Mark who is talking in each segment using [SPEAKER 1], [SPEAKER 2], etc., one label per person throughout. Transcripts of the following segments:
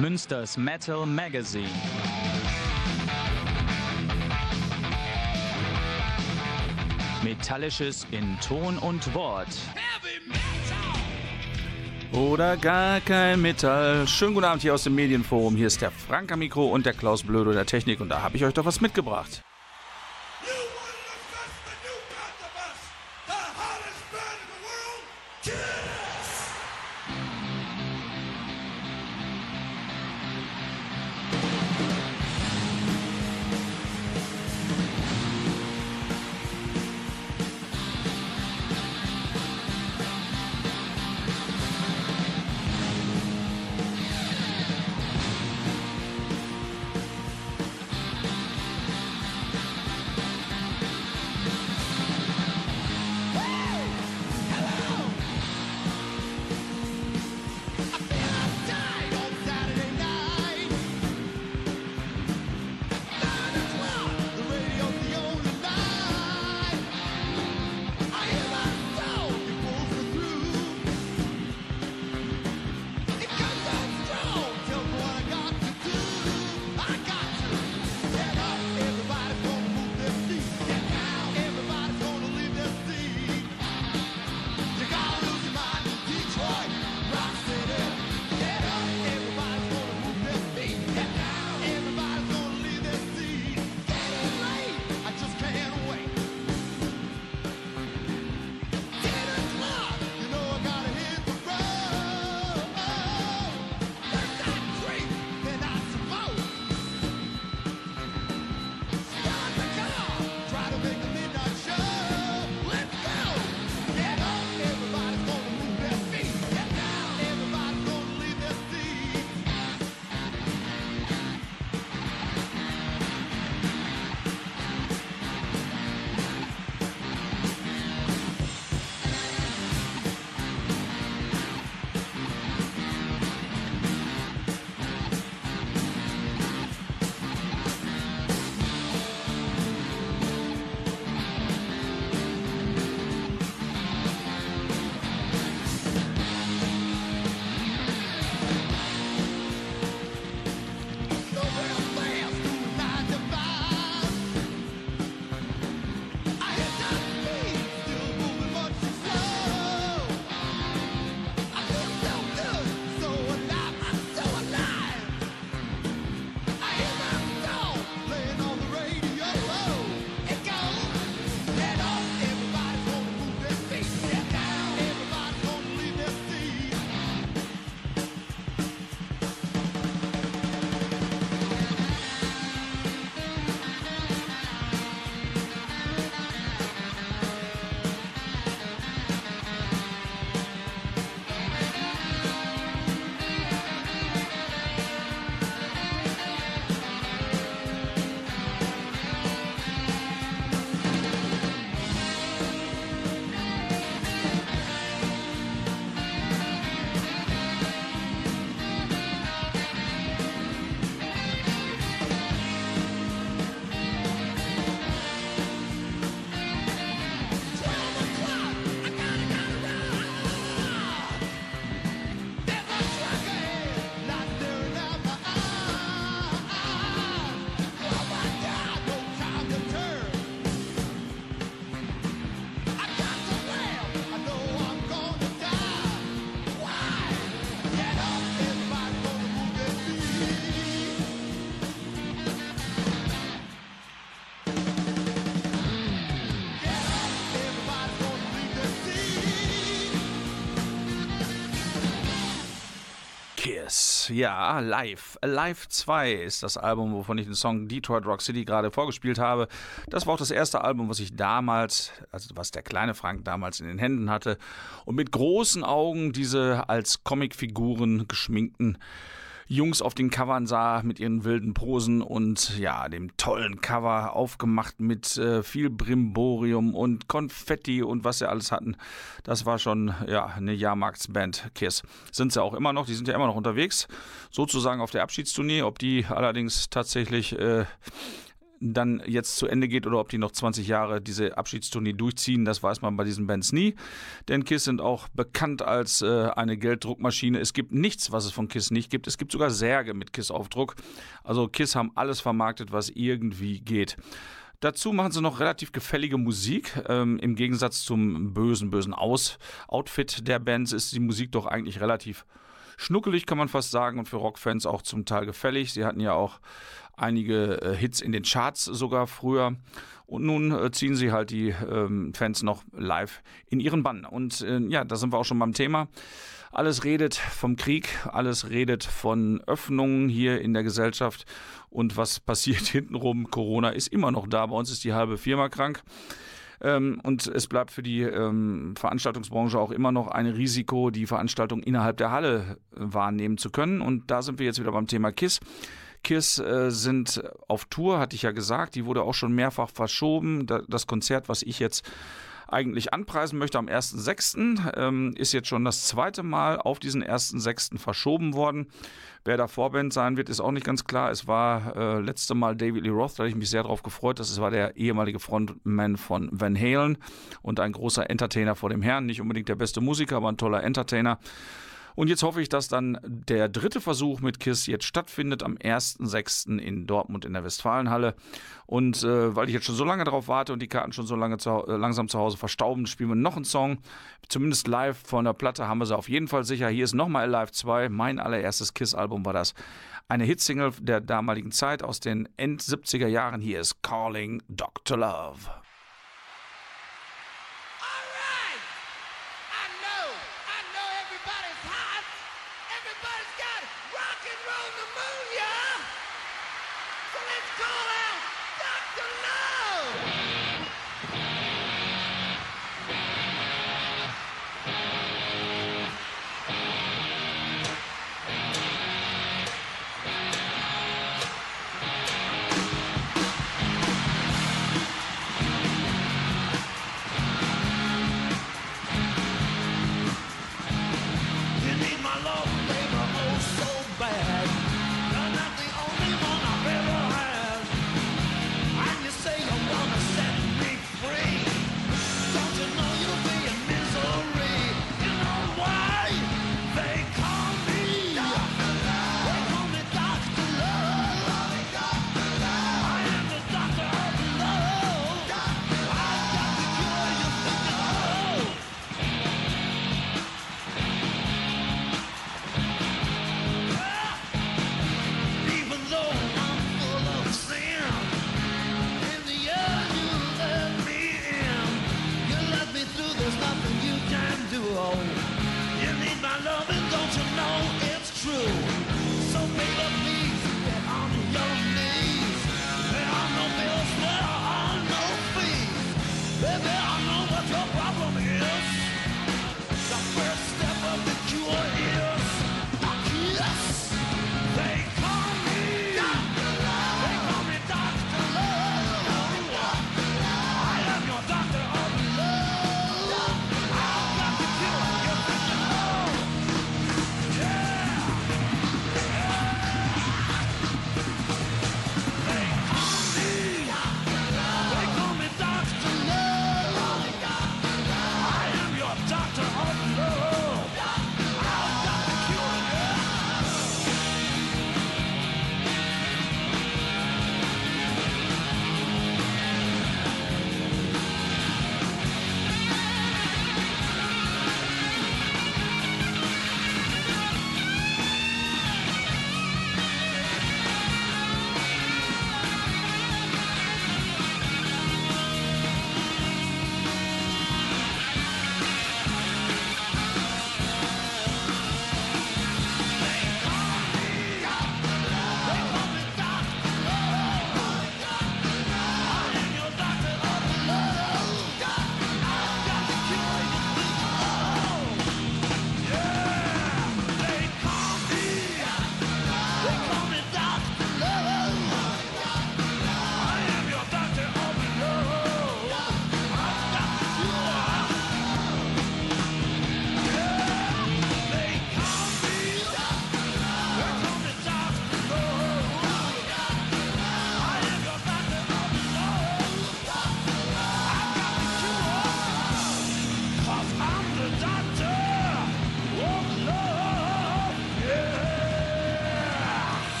[SPEAKER 1] Münsters Metal Magazine. Metallisches in Ton und Wort.
[SPEAKER 2] Oder gar kein Metall. Schönen guten Abend hier aus dem Medienforum. Hier ist der Frank am Mikro und der Klaus Blödo der Technik und da habe ich euch doch was mitgebracht. Kiss. Ja, Live. Live 2 ist das Album, wovon ich den Song Detroit Rock City gerade vorgespielt habe. Das war auch das erste Album, was ich damals, also was der kleine Frank damals in den Händen hatte und mit großen Augen diese als Comicfiguren geschminkten Jungs auf den Covern sah mit ihren wilden Posen und ja, dem tollen Cover aufgemacht mit äh, viel Brimborium und Konfetti und was sie alles hatten. Das war schon ja eine Jahrmarktsband Kiss. Sind sie auch immer noch, die sind ja immer noch unterwegs, sozusagen auf der Abschiedstournee. Ob die allerdings tatsächlich äh, dann jetzt zu Ende geht oder ob die noch 20 Jahre diese Abschiedstournee durchziehen, das weiß man bei diesen Bands nie. Denn Kiss sind auch bekannt als äh, eine Gelddruckmaschine. Es gibt nichts, was es von Kiss nicht gibt. Es gibt sogar Särge mit Kiss-Aufdruck. Also Kiss haben alles vermarktet, was irgendwie geht. Dazu machen sie noch relativ gefällige Musik. Ähm, Im Gegensatz zum bösen, bösen Aus Outfit der Bands ist die Musik doch eigentlich relativ schnuckelig, kann man fast sagen, und für Rockfans auch zum Teil gefällig. Sie hatten ja auch einige äh, Hits in den Charts sogar früher. Und nun äh, ziehen sie halt die ähm, Fans noch live in ihren Bann. Und äh, ja, da sind wir auch schon beim Thema. Alles redet vom Krieg, alles redet von Öffnungen hier in der Gesellschaft. Und was passiert hintenrum? Corona ist immer noch da. Bei uns ist die halbe Firma krank. Ähm, und es bleibt für die ähm, Veranstaltungsbranche auch immer noch ein Risiko, die Veranstaltung innerhalb der Halle wahrnehmen zu können. Und da sind wir jetzt wieder beim Thema KISS. Kiss äh, sind auf Tour, hatte ich ja gesagt. Die wurde auch schon mehrfach verschoben. Da, das Konzert, was ich jetzt eigentlich anpreisen möchte am 1.6., ähm, ist jetzt schon das zweite Mal auf diesen 1.6. verschoben worden. Wer da Vorband sein wird, ist auch nicht ganz klar. Es war äh, letzte Mal David Lee Roth, da habe ich mich sehr darauf gefreut. Das war der ehemalige Frontman von Van Halen und ein großer Entertainer vor dem Herrn. Nicht unbedingt der beste Musiker, aber ein toller Entertainer. Und jetzt hoffe ich, dass dann der dritte Versuch mit KISS jetzt stattfindet am 1.6. in Dortmund in der Westfalenhalle. Und äh, weil ich jetzt schon so lange darauf warte und die Karten schon so lange zu, äh, langsam zu Hause verstauben, spielen wir noch einen Song. Zumindest live von der Platte haben wir sie auf jeden Fall sicher. Hier ist nochmal Live 2. Mein allererstes KISS-Album war das. Eine Hitsingle der damaligen Zeit aus den End 70er Jahren. Hier ist Calling Dr. Love.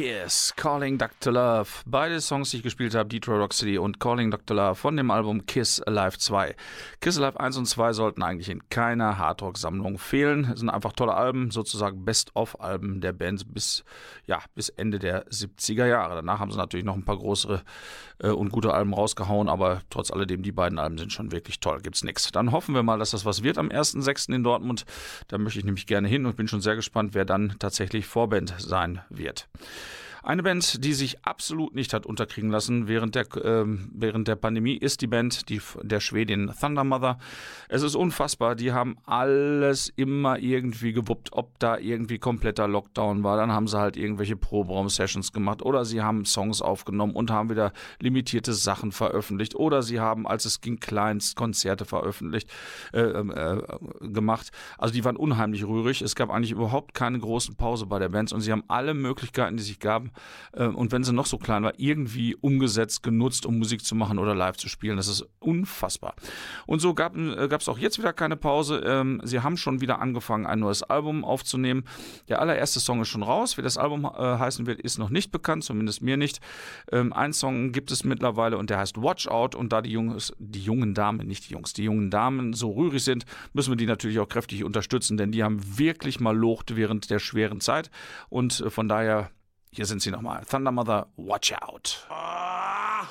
[SPEAKER 2] Kiss, Calling Dr. Love. Beide Songs, die ich gespielt habe, Detroit Rock City und Calling Dr. Love von dem Album Kiss Alive 2. Kiss Alive 1 und 2 sollten eigentlich in keiner Hardrock-Sammlung fehlen. Es sind einfach tolle Alben, sozusagen Best-of-Alben der Band bis, ja, bis Ende der 70er Jahre. Danach haben sie natürlich noch ein paar größere äh, und gute Alben rausgehauen, aber trotz alledem, die beiden Alben sind schon wirklich toll. Gibt's nichts. Dann hoffen wir mal, dass das was wird am 1.6. in Dortmund. Da möchte ich nämlich gerne hin und bin schon sehr gespannt, wer dann tatsächlich Vorband sein wird. Eine Band, die sich absolut nicht hat unterkriegen lassen während der, äh, während der Pandemie, ist die Band die, der Schwedin Thunder Mother. Es ist unfassbar. Die haben alles immer irgendwie gewuppt, ob da irgendwie kompletter Lockdown war. Dann haben sie halt irgendwelche Proberaum-Sessions gemacht oder sie haben Songs aufgenommen und haben wieder limitierte Sachen veröffentlicht oder sie haben, als es ging, Kleinstkonzerte veröffentlicht, äh, äh, gemacht. Also die waren unheimlich rührig. Es gab eigentlich überhaupt keine großen Pause bei der Band und sie haben alle Möglichkeiten, die sich gaben, ähm, und wenn sie noch so klein war, irgendwie umgesetzt, genutzt, um Musik zu machen oder live zu spielen. Das ist unfassbar. Und so gab es äh, auch jetzt wieder keine Pause. Ähm, sie haben schon wieder angefangen, ein neues Album aufzunehmen. Der allererste Song ist schon raus. Wie das Album äh, heißen wird, ist noch nicht bekannt, zumindest mir nicht. Ähm, ein Song gibt es mittlerweile und der heißt Watch Out. Und da die, Jungs, die jungen Damen, nicht die Jungs, die jungen Damen so rührig sind, müssen wir die natürlich auch kräftig unterstützen, denn die haben wirklich mal locht während der schweren Zeit. Und äh, von daher hier sind sie nochmal. Thunder Mother, watch out. Ah.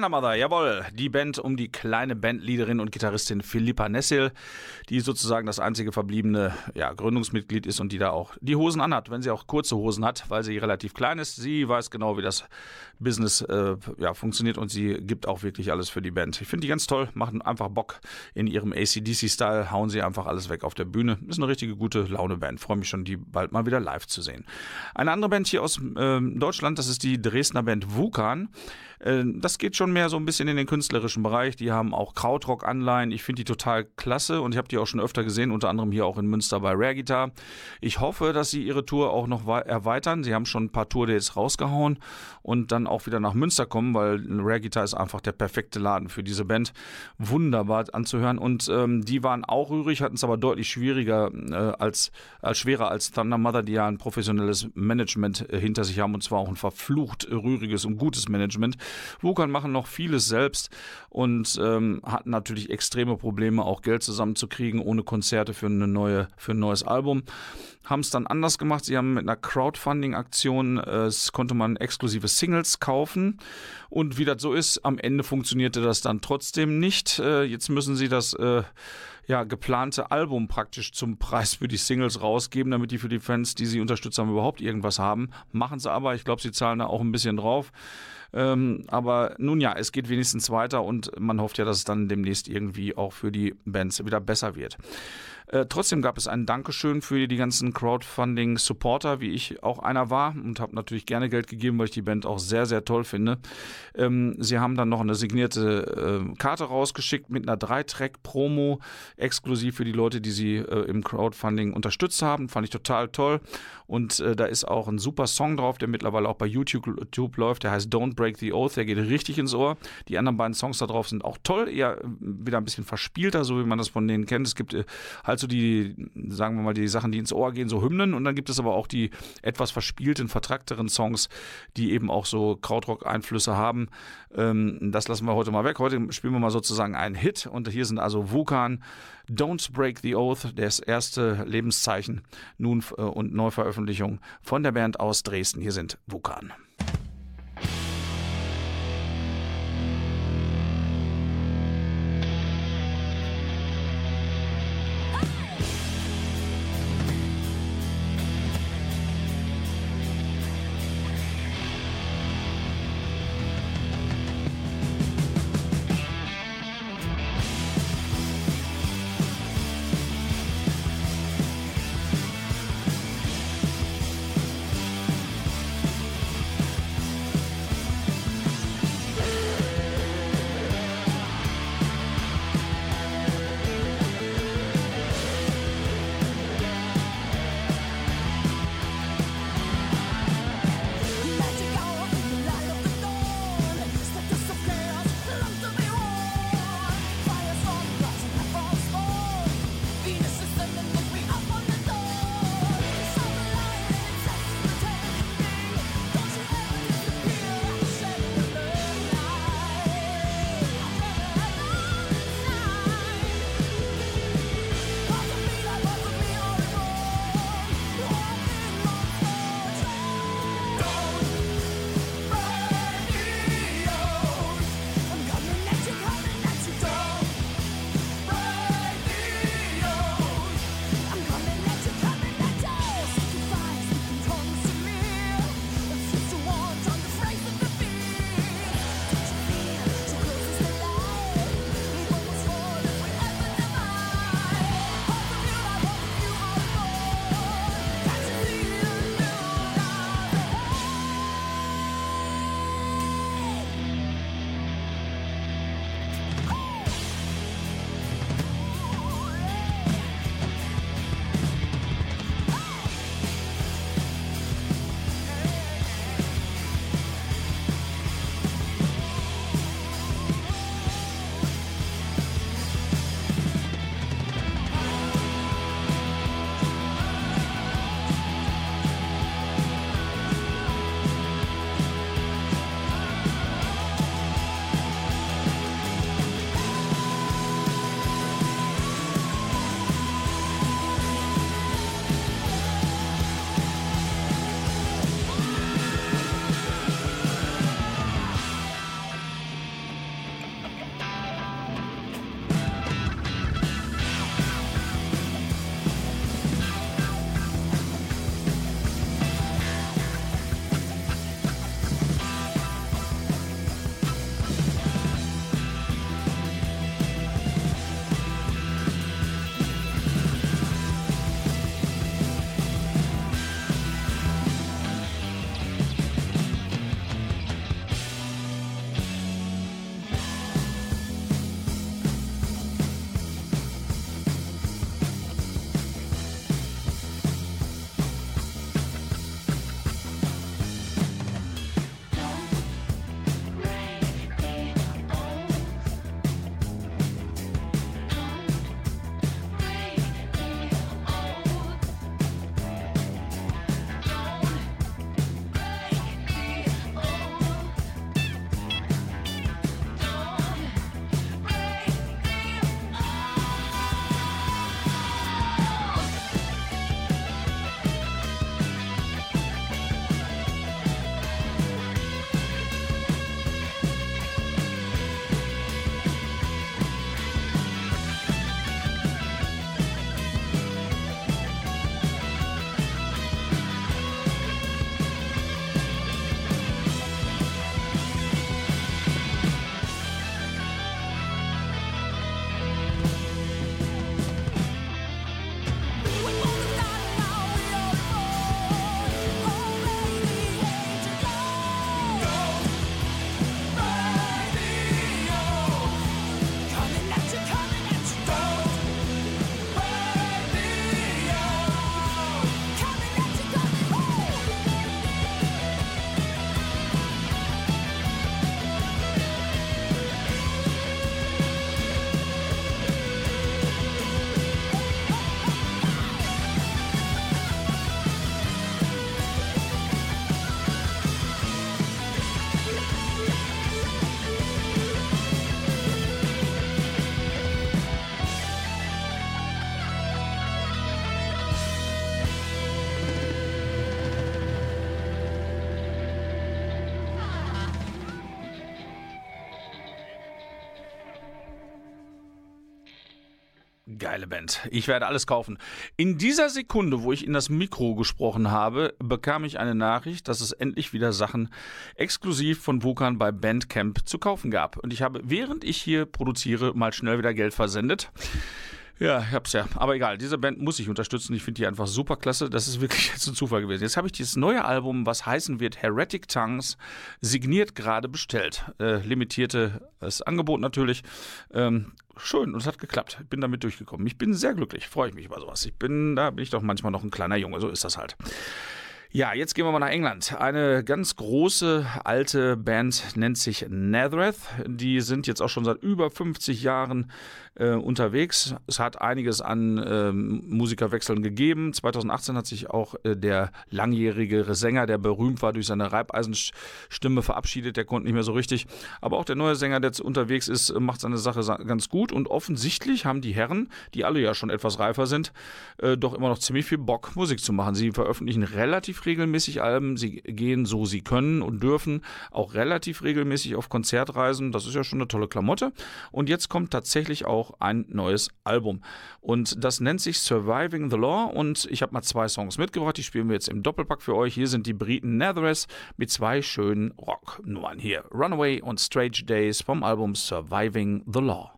[SPEAKER 2] Thunder Mother, jawohl, die Band um die kleine Bandleaderin und Gitarristin Philippa Nessil, die sozusagen das einzige verbliebene ja, Gründungsmitglied ist und die da auch die Hosen anhat, wenn sie auch kurze Hosen hat, weil sie relativ klein ist. Sie weiß genau, wie das Business äh, ja, funktioniert und sie gibt auch wirklich alles für die Band. Ich finde die ganz toll, machen einfach Bock in ihrem ACDC-Style, hauen sie einfach alles weg auf der Bühne. Ist eine richtige gute Laune-Band. Freue mich schon, die bald mal wieder live zu sehen. Eine andere Band hier aus äh, Deutschland, das ist die Dresdner Band Vukan. Äh, das geht schon mehr so ein bisschen in den künstlerischen Bereich. Die haben auch Krautrock-Anleihen. Ich finde die total klasse und ich habe die auch schon öfter gesehen, unter anderem hier auch in Münster bei Rare Guitar. Ich hoffe, dass sie ihre Tour auch noch erweitern. Sie haben schon ein paar Tour-Dates rausgehauen und dann auch wieder nach Münster kommen, weil Rare Guitar ist einfach der perfekte Laden für diese Band. Wunderbar anzuhören und ähm, die waren auch rührig, hatten es aber deutlich schwieriger äh, als, als schwerer als Thunder Mother, die ja ein professionelles Management äh, hinter sich haben und zwar auch ein verflucht rühriges und gutes Management. Wukan machen noch vieles selbst und ähm, hatten natürlich extreme Probleme, auch Geld zusammenzukriegen ohne Konzerte für, eine neue, für ein neues Album. Haben es dann anders gemacht. Sie haben mit einer Crowdfunding-Aktion, äh, konnte man exklusive Singles kaufen. Und wie das so ist, am Ende funktionierte das dann trotzdem nicht. Äh, jetzt müssen sie das äh, ja, geplante Album praktisch zum Preis für die Singles rausgeben, damit die für die Fans, die sie unterstützt haben, überhaupt irgendwas haben. Machen sie aber. Ich glaube, sie zahlen da auch ein bisschen drauf. Ähm, aber nun ja, es geht wenigstens weiter und man hofft ja, dass es dann demnächst irgendwie auch für die Bands wieder besser wird. Äh, trotzdem gab es ein Dankeschön für die ganzen Crowdfunding-Supporter, wie ich auch einer war und habe natürlich gerne Geld gegeben, weil ich die Band auch sehr, sehr toll finde. Ähm, sie haben dann noch eine signierte äh, Karte rausgeschickt mit einer Drei-Track-Promo, exklusiv für die Leute, die sie äh, im Crowdfunding unterstützt haben. Fand ich total toll. Und äh, da ist auch ein super Song drauf, der mittlerweile auch bei YouTube, YouTube läuft. Der heißt Don't Break the Oath. Der geht richtig ins Ohr. Die anderen beiden Songs da drauf sind auch toll. Eher wieder ein bisschen verspielter, so wie man das von denen kennt. Es gibt äh, halt so die, sagen wir mal, die Sachen, die ins Ohr gehen, so Hymnen. Und dann gibt es aber auch die etwas verspielten, vertrackteren Songs, die eben auch so Krautrock-Einflüsse haben. Ähm, das lassen wir heute mal weg. Heute spielen wir mal sozusagen einen Hit. Und hier sind also Vulkan, Don't Break the Oath, das erste Lebenszeichen nun äh, und Neuveröffentlichung von der Band aus Dresden. Hier sind Vulkan. Geile Band. Ich werde alles kaufen. In dieser Sekunde, wo ich in das Mikro gesprochen habe, bekam ich eine Nachricht, dass es endlich wieder Sachen exklusiv von Vulkan bei Bandcamp zu kaufen gab. Und ich habe, während ich hier produziere, mal schnell wieder Geld versendet. Ja, ich hab's ja. Aber egal, diese Band muss ich unterstützen. Ich finde die einfach super klasse. Das ist wirklich jetzt ein Zufall gewesen. Jetzt habe ich dieses neue Album, was heißen wird Heretic Tongues, signiert gerade bestellt. Äh, limitiertes Angebot natürlich. Ähm, schön und es hat geklappt. Ich bin damit durchgekommen. Ich bin sehr glücklich. Freue ich mich über sowas. Ich bin, da bin ich doch manchmal noch ein kleiner Junge. So ist das halt. Ja, jetzt gehen wir mal nach England. Eine ganz große alte Band nennt sich Nethereth. Die sind jetzt auch schon seit über 50 Jahren äh, unterwegs. Es hat einiges an ähm, Musikerwechseln gegeben. 2018 hat sich auch äh, der langjährige Sänger, der berühmt war durch seine Reibeisenstimme, verabschiedet. Der konnte nicht mehr so richtig. Aber auch der neue Sänger, der jetzt unterwegs ist, macht seine Sache ganz gut. Und offensichtlich haben die Herren, die alle ja schon etwas reifer sind, äh, doch immer noch ziemlich viel Bock, Musik zu machen. Sie veröffentlichen relativ regelmäßig Alben. Sie gehen so sie können und dürfen auch relativ regelmäßig auf Konzertreisen. Das ist ja schon eine tolle Klamotte. Und jetzt kommt tatsächlich auch ein neues Album. Und das nennt sich Surviving the Law und ich habe mal zwei Songs mitgebracht, die spielen wir jetzt im Doppelpack für euch. Hier sind die Briten Netheress mit zwei schönen Rocknummern hier. Runaway und Strange Days vom Album Surviving the Law.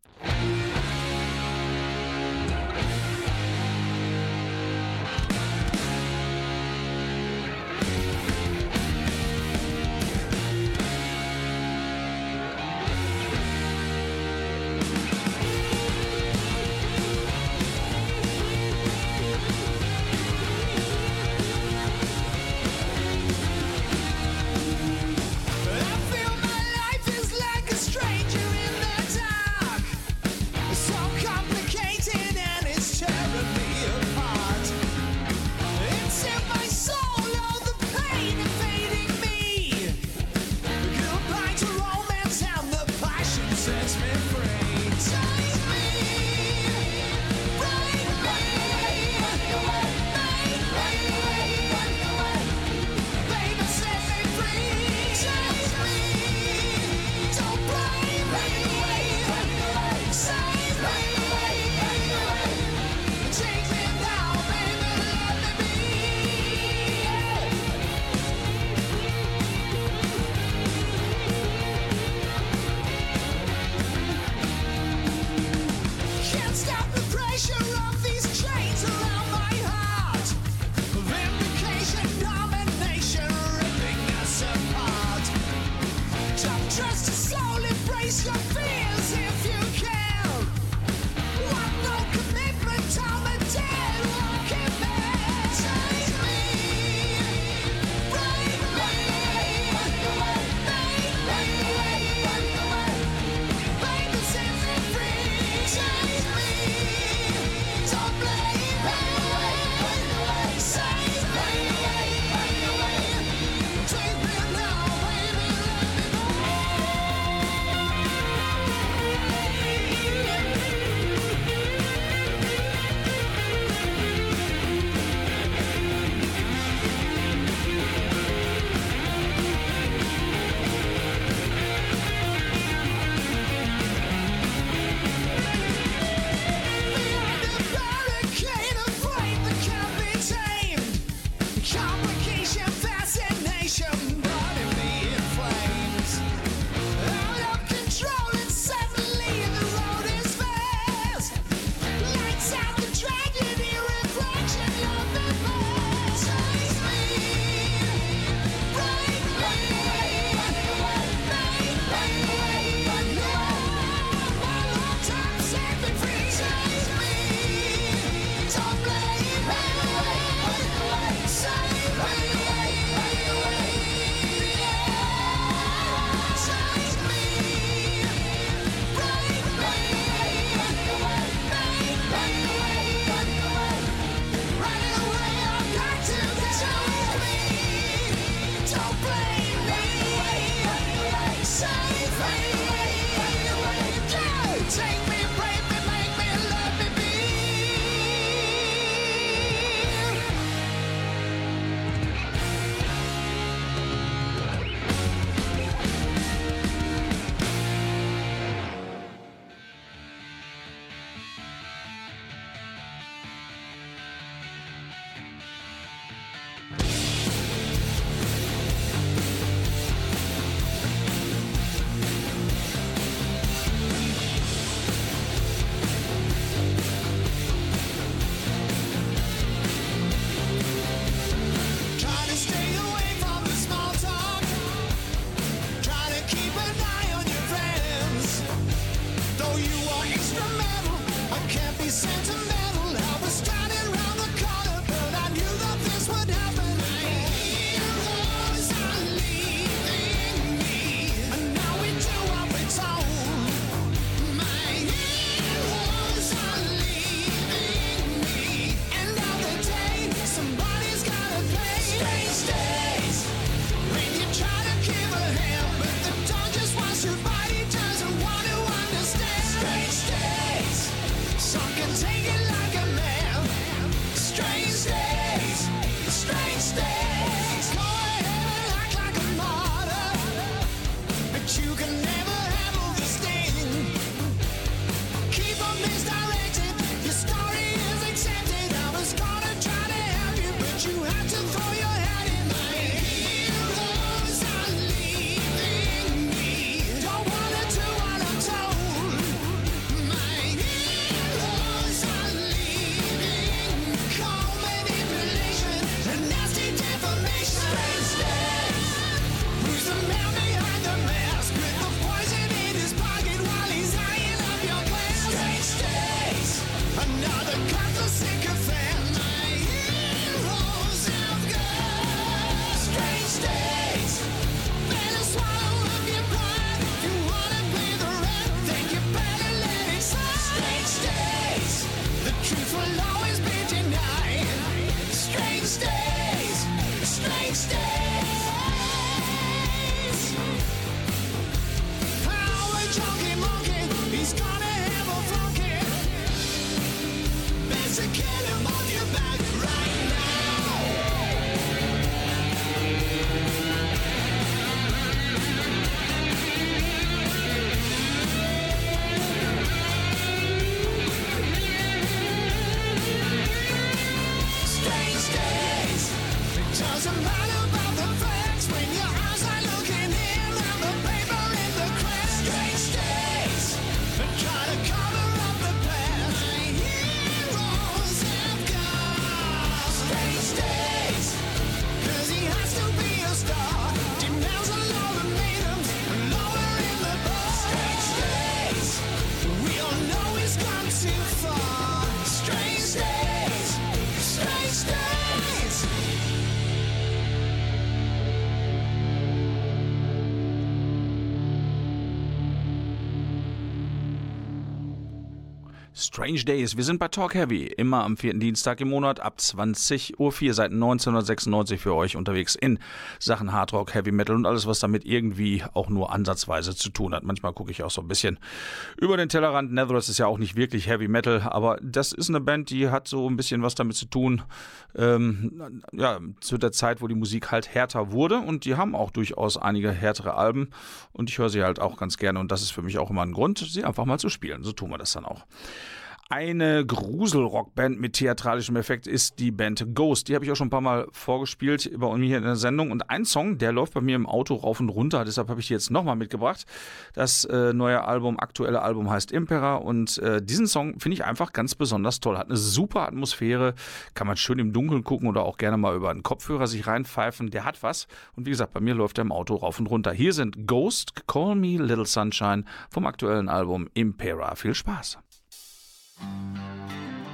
[SPEAKER 2] Strange Days. Wir sind bei Talk Heavy, immer am vierten Dienstag im Monat ab 20.04 Uhr seit 1996 für euch unterwegs in Sachen Hard Rock, Heavy Metal und alles, was damit irgendwie auch nur ansatzweise zu tun hat. Manchmal gucke ich auch so ein bisschen über den Tellerrand. Netherlands ist ja auch nicht wirklich Heavy Metal, aber das ist eine Band, die hat so ein bisschen was damit zu tun, ähm, ja, zu der Zeit, wo die Musik halt härter wurde und die haben auch durchaus einige härtere Alben und ich höre sie halt auch ganz gerne und das ist für mich auch immer ein Grund, sie einfach mal zu spielen. So tun wir das dann auch. Eine Gruselrockband mit theatralischem Effekt ist die Band Ghost. Die habe ich auch schon ein paar Mal vorgespielt bei mir in der Sendung. Und ein Song, der läuft bei mir im Auto rauf und runter. Deshalb habe ich die jetzt nochmal mitgebracht. Das äh, neue Album, aktuelle Album heißt Impera. Und äh, diesen Song finde ich einfach ganz besonders toll. Hat eine super Atmosphäre. Kann man schön im Dunkeln gucken oder auch gerne mal über einen Kopfhörer sich reinpfeifen. Der hat was. Und wie gesagt, bei mir läuft er im Auto rauf und runter. Hier sind Ghost, Call Me Little Sunshine vom aktuellen Album Impera. Viel Spaß.
[SPEAKER 3] Música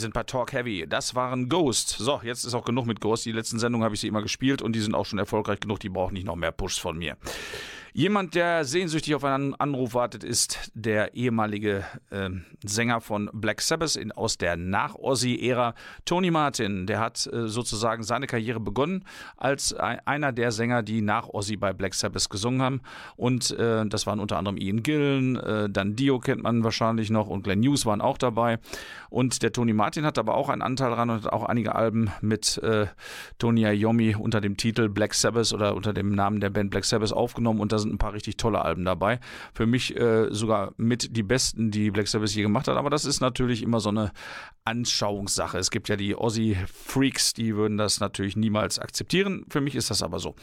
[SPEAKER 2] Wir sind bei Talk Heavy. Das waren Ghost. So, jetzt ist auch genug mit Ghost. Die letzten Sendungen habe ich sie immer gespielt und die sind auch schon erfolgreich genug. Die brauchen nicht noch mehr Pushs von mir. Jemand, der sehnsüchtig auf einen Anruf wartet, ist der ehemalige äh, Sänger von Black Sabbath in, aus der Nach-Ozzy-Ära, Tony Martin. Der hat äh, sozusagen seine Karriere begonnen als ein, einer der Sänger, die nach Ozzy bei Black Sabbath gesungen haben. Und äh, das waren unter anderem Ian Gillen, äh, dann Dio kennt man wahrscheinlich noch und Glenn News waren auch dabei. Und der Tony Martin hat aber auch einen Anteil daran und hat auch einige Alben mit äh, Tony Iommi unter dem Titel Black Sabbath oder unter dem Namen der Band Black Sabbath aufgenommen. Und das sind ein paar richtig tolle Alben dabei. Für mich äh, sogar mit die besten, die Black Sabbath je gemacht hat. Aber das ist natürlich immer so eine Anschauungssache. Es gibt ja die Aussie-Freaks, die würden das natürlich niemals akzeptieren. Für mich ist das aber so.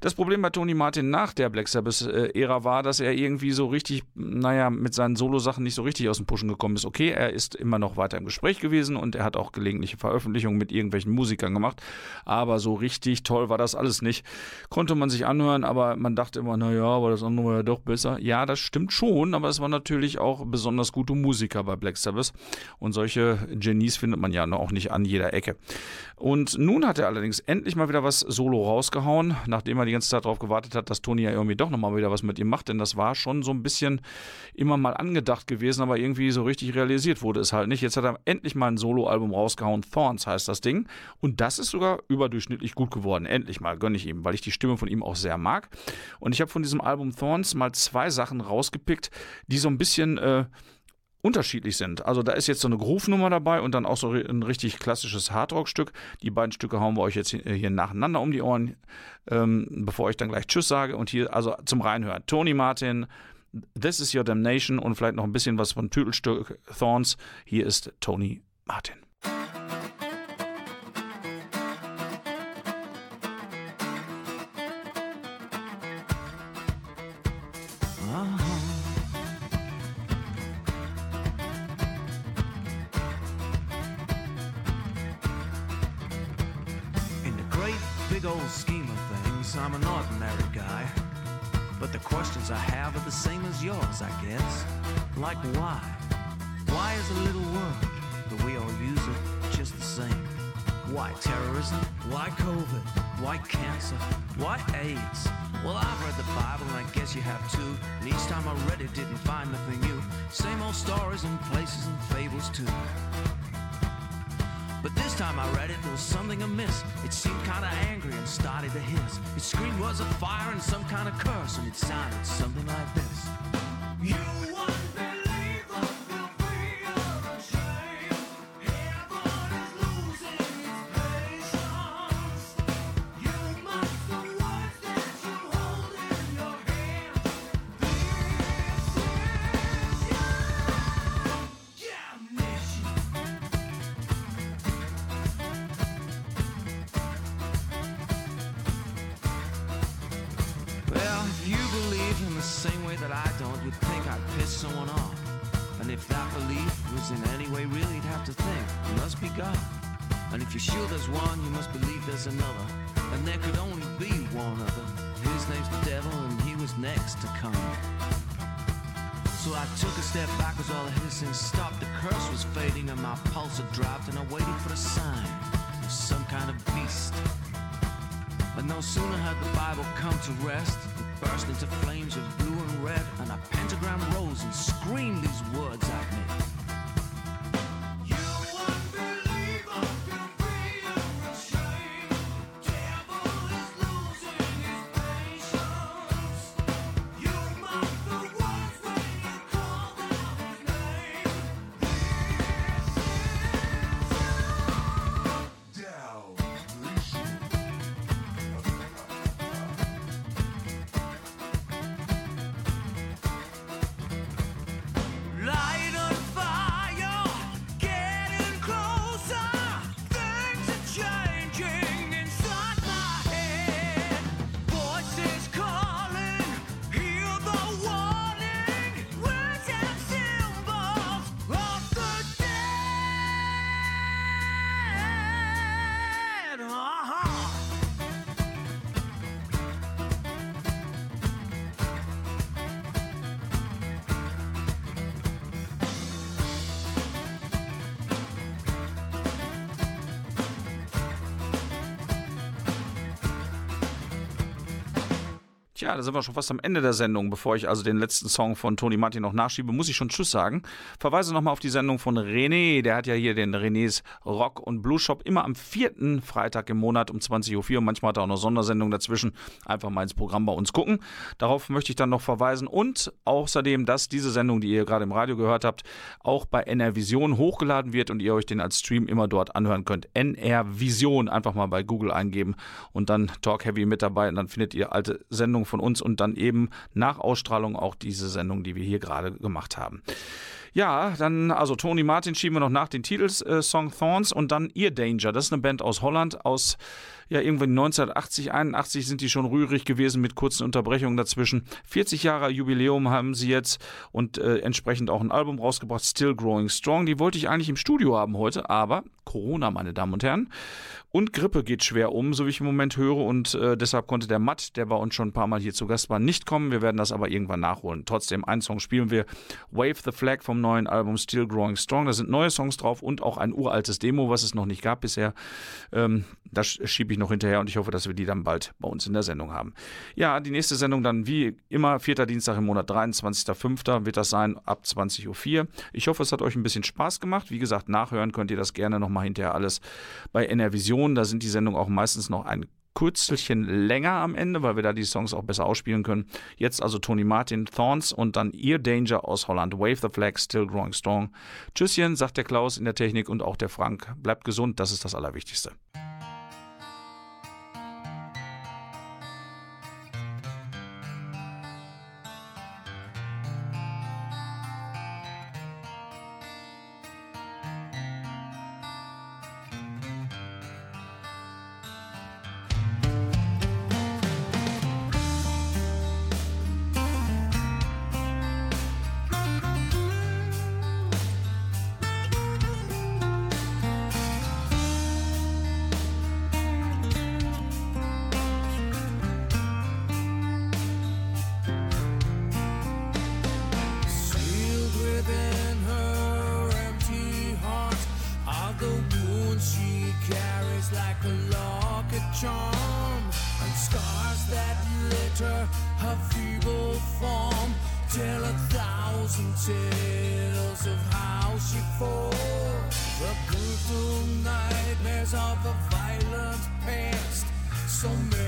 [SPEAKER 2] Das Problem bei Tony Martin nach der Black Sabbath-Ära war, dass er irgendwie so richtig, naja, mit seinen Solo-Sachen nicht so richtig aus dem Pushen gekommen ist. Okay, er ist immer noch weiter im Gespräch gewesen und er hat auch gelegentliche Veröffentlichungen mit irgendwelchen Musikern gemacht. Aber so richtig toll war das alles nicht. Konnte man sich anhören, aber man dachte immer, naja, aber das andere war ja doch besser. Ja, das stimmt schon, aber es waren natürlich auch besonders gute Musiker bei Black Sabbath. Und solche Genies findet man ja auch nicht an jeder Ecke. Und nun hat er allerdings endlich mal wieder was solo rausgehauen, nachdem er die ganze Zeit darauf gewartet hat, dass Tony ja irgendwie doch nochmal wieder was mit ihm macht, denn das war schon so ein bisschen immer mal angedacht gewesen, aber irgendwie so richtig realisiert wurde es halt nicht. Jetzt hat er endlich mal ein Soloalbum rausgehauen, Thorns heißt das Ding. Und das ist sogar überdurchschnittlich gut geworden. Endlich mal, gönne ich ihm, weil ich die Stimme von ihm auch sehr mag. Und ich habe von diesem Album Thorns mal zwei Sachen rausgepickt, die so ein bisschen äh, unterschiedlich sind. Also da ist jetzt so eine Groove-Nummer dabei und dann auch so ein richtig klassisches Hardrock-Stück. Die beiden Stücke hauen wir euch jetzt hier nacheinander um die Ohren, ähm, bevor ich dann gleich Tschüss sage. Und hier also zum Reinhören. Tony Martin, This is Your Damnation und vielleicht noch ein bisschen was von Titelstück Thorns. Hier ist Tony Martin.
[SPEAKER 3] Like why? Why is a little word, but we all use it just the same? Why terrorism? Why COVID? Why cancer? Why AIDS? Well, I've read the Bible and I guess you have too. And each time I read it, didn't find nothing new. Same old stories and places and fables too. But this time I read it, there was something amiss. It seemed kinda angry and started to hiss. It screamed was a fire and some kind of curse, and it sounded something like this. You
[SPEAKER 2] Tja, da sind wir schon fast am Ende der Sendung. Bevor ich also den letzten Song von Tony Martin noch nachschiebe, muss ich schon Tschüss sagen. Verweise nochmal auf die Sendung von René. Der hat ja hier den Renés Rock und Blues Shop immer am vierten Freitag im Monat um 20.04 Uhr. Manchmal hat er auch noch Sondersendung dazwischen. Einfach mal ins Programm bei uns gucken. Darauf möchte ich dann noch verweisen. Und außerdem, dass diese Sendung, die ihr gerade im Radio gehört habt, auch bei NR Vision hochgeladen wird und ihr euch den als Stream immer dort anhören könnt. NR Vision. Einfach mal bei Google eingeben und dann Talk Heavy mit dabei. Und dann findet ihr alte Sendungen Sendung von uns und dann eben nach Ausstrahlung auch diese Sendung, die wir hier gerade gemacht haben. Ja, dann, also Tony Martin schieben wir noch nach den Titelsong äh, Thorns und dann Ear Danger. Das ist eine Band aus Holland, aus ja, irgendwann 1980, 81 sind die schon rührig gewesen mit kurzen Unterbrechungen dazwischen. 40 Jahre Jubiläum haben sie jetzt und äh, entsprechend auch ein Album rausgebracht, Still Growing Strong. Die wollte ich eigentlich im Studio haben heute, aber Corona, meine Damen und Herren. Und Grippe geht schwer um, so wie ich im Moment höre. Und äh, deshalb konnte der Matt, der bei uns schon ein paar Mal hier zu Gast war, nicht kommen. Wir werden das aber irgendwann nachholen. Trotzdem, einen Song spielen wir. Wave the Flag vom neuen Album Still Growing Strong. Da sind neue Songs drauf und auch ein uraltes Demo, was es noch nicht gab bisher. Ähm, das schiebe ich noch hinterher und ich hoffe, dass wir die dann bald bei uns in der Sendung haben. Ja, die nächste Sendung dann wie immer, vierter Dienstag im Monat, 23.05. wird das sein, ab 20.04 Uhr. Ich hoffe, es hat euch ein bisschen Spaß gemacht. Wie gesagt, nachhören könnt ihr das gerne nochmal hinterher alles bei NR Da sind die Sendungen auch meistens noch ein Kurzelchen länger am Ende, weil wir da die Songs auch besser ausspielen können. Jetzt also Tony Martin, Thorns und dann Ear Danger aus Holland. Wave the Flag, Still Growing Strong. Tschüsschen, sagt der Klaus in der Technik und auch der Frank. Bleibt gesund, das ist das Allerwichtigste.
[SPEAKER 4] so many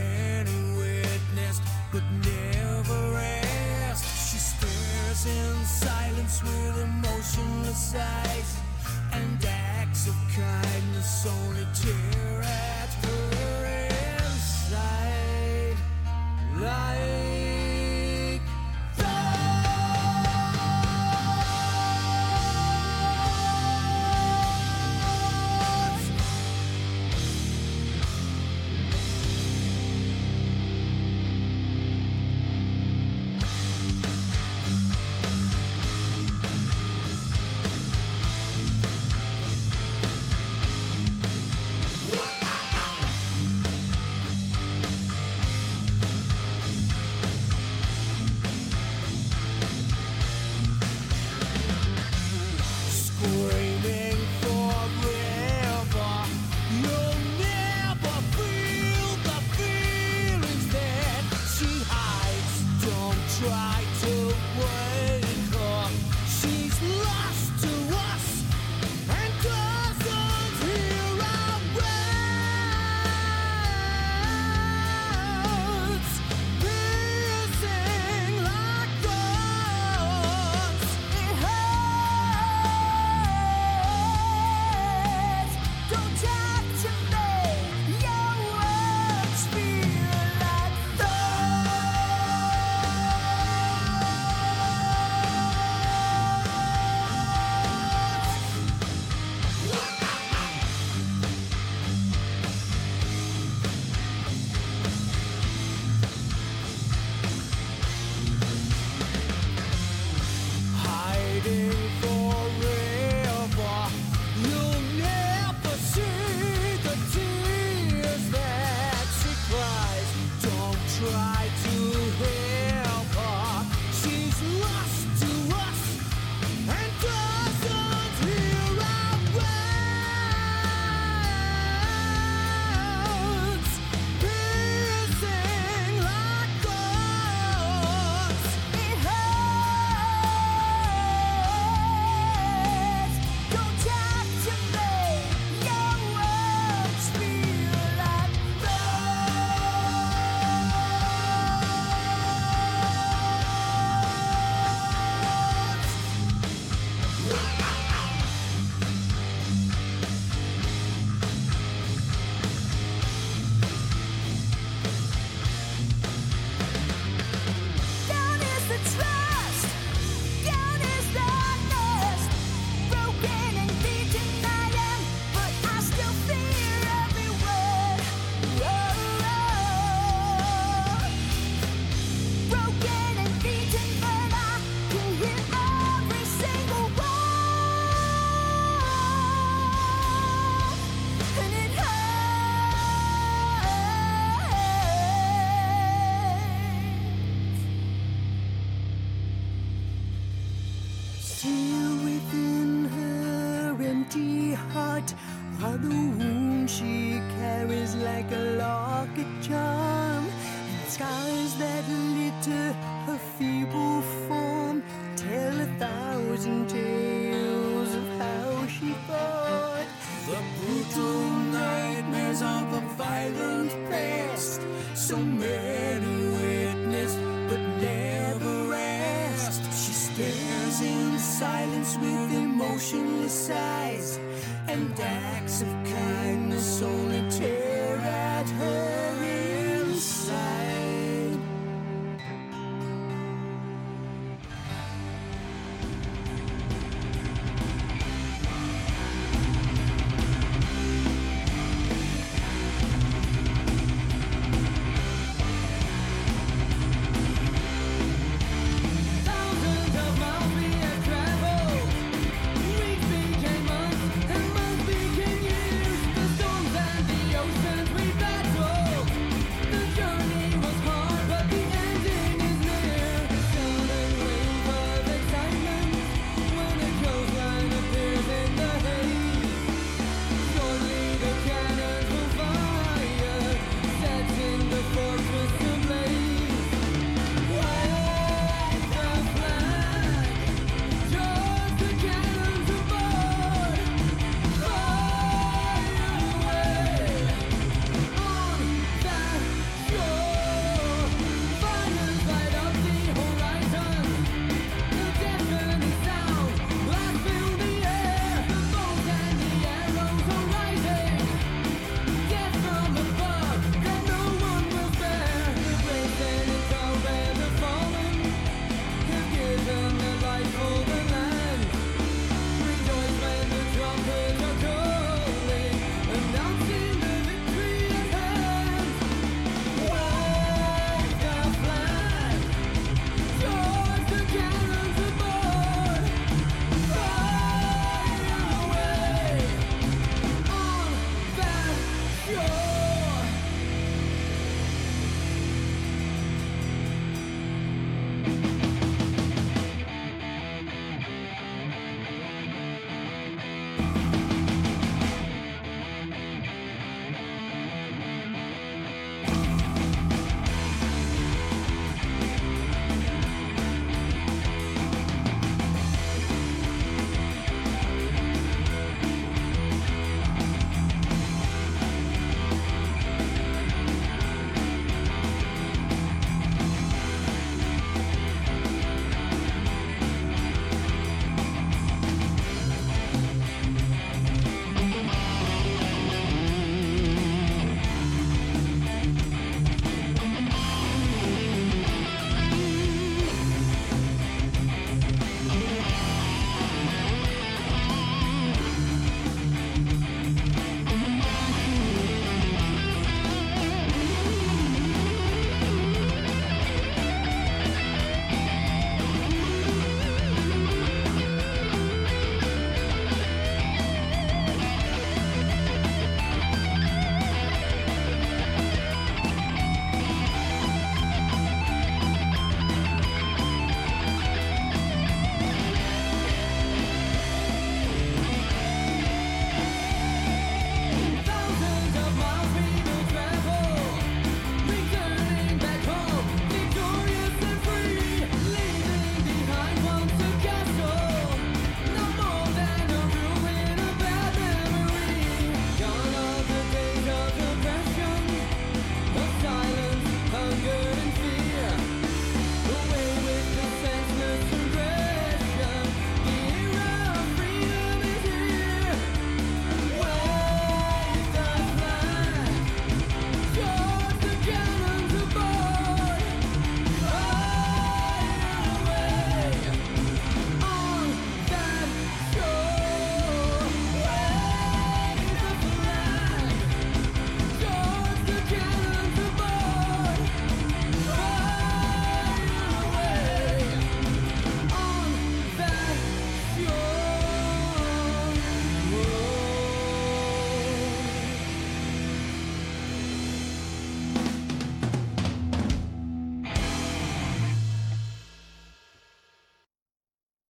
[SPEAKER 4] Still within her empty heart are the wounds she carries like a locket charm, and scars that litter silence with emotionless eyes and acts of kindness only
[SPEAKER 3] tears.